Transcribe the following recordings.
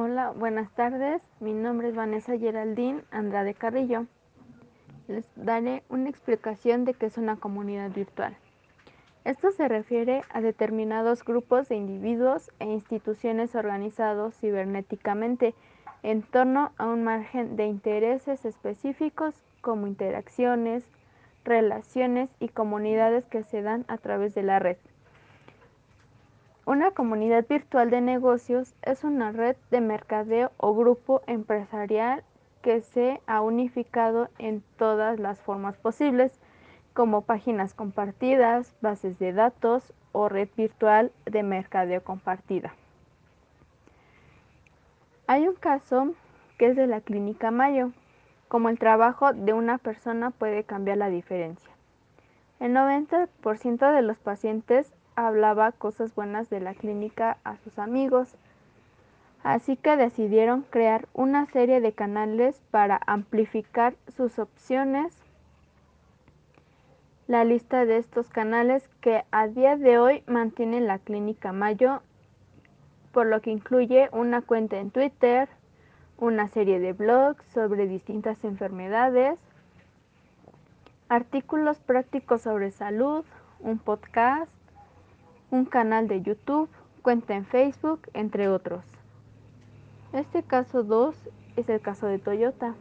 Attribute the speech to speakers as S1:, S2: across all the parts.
S1: Hola, buenas tardes. Mi nombre es Vanessa Geraldine Andrade Carrillo. Les daré una explicación de qué es una comunidad virtual. Esto se refiere a determinados grupos de individuos e instituciones organizados cibernéticamente en torno a un margen de intereses específicos como interacciones, relaciones y comunidades que se dan a través de la red. Una comunidad virtual de negocios es una red de mercadeo o grupo empresarial que se ha unificado en todas las formas posibles, como páginas compartidas, bases de datos o red virtual de mercadeo compartida. Hay un caso que es de la clínica Mayo, como el trabajo de una persona puede cambiar la diferencia. El 90% de los pacientes hablaba cosas buenas de la clínica a sus amigos, así que decidieron crear una serie de canales para amplificar sus opciones. La lista de estos canales que a día de hoy mantiene la clínica Mayo, por lo que incluye una cuenta en Twitter, una serie de blogs sobre distintas enfermedades, artículos prácticos sobre salud, un podcast, un canal de YouTube, cuenta en Facebook, entre otros. Este caso 2 es el caso de Toyota.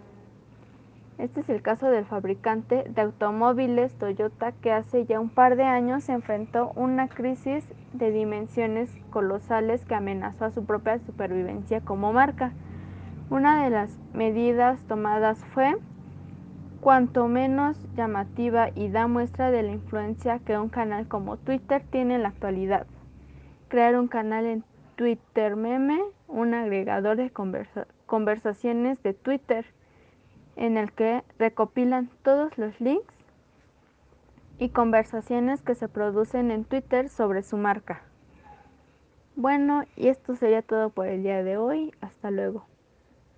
S1: Este es el caso del fabricante de automóviles Toyota que hace ya un par de años se enfrentó una crisis de dimensiones colosales que amenazó a su propia supervivencia como marca. Una de las medidas tomadas fue cuanto menos llamativa y da muestra de la influencia que un canal como Twitter tiene en la actualidad. Crear un canal en Twitter Meme, un agregador de conversaciones de Twitter, en el que recopilan todos los links y conversaciones que se producen en Twitter sobre su marca. Bueno, y esto sería todo por el día de hoy. Hasta luego.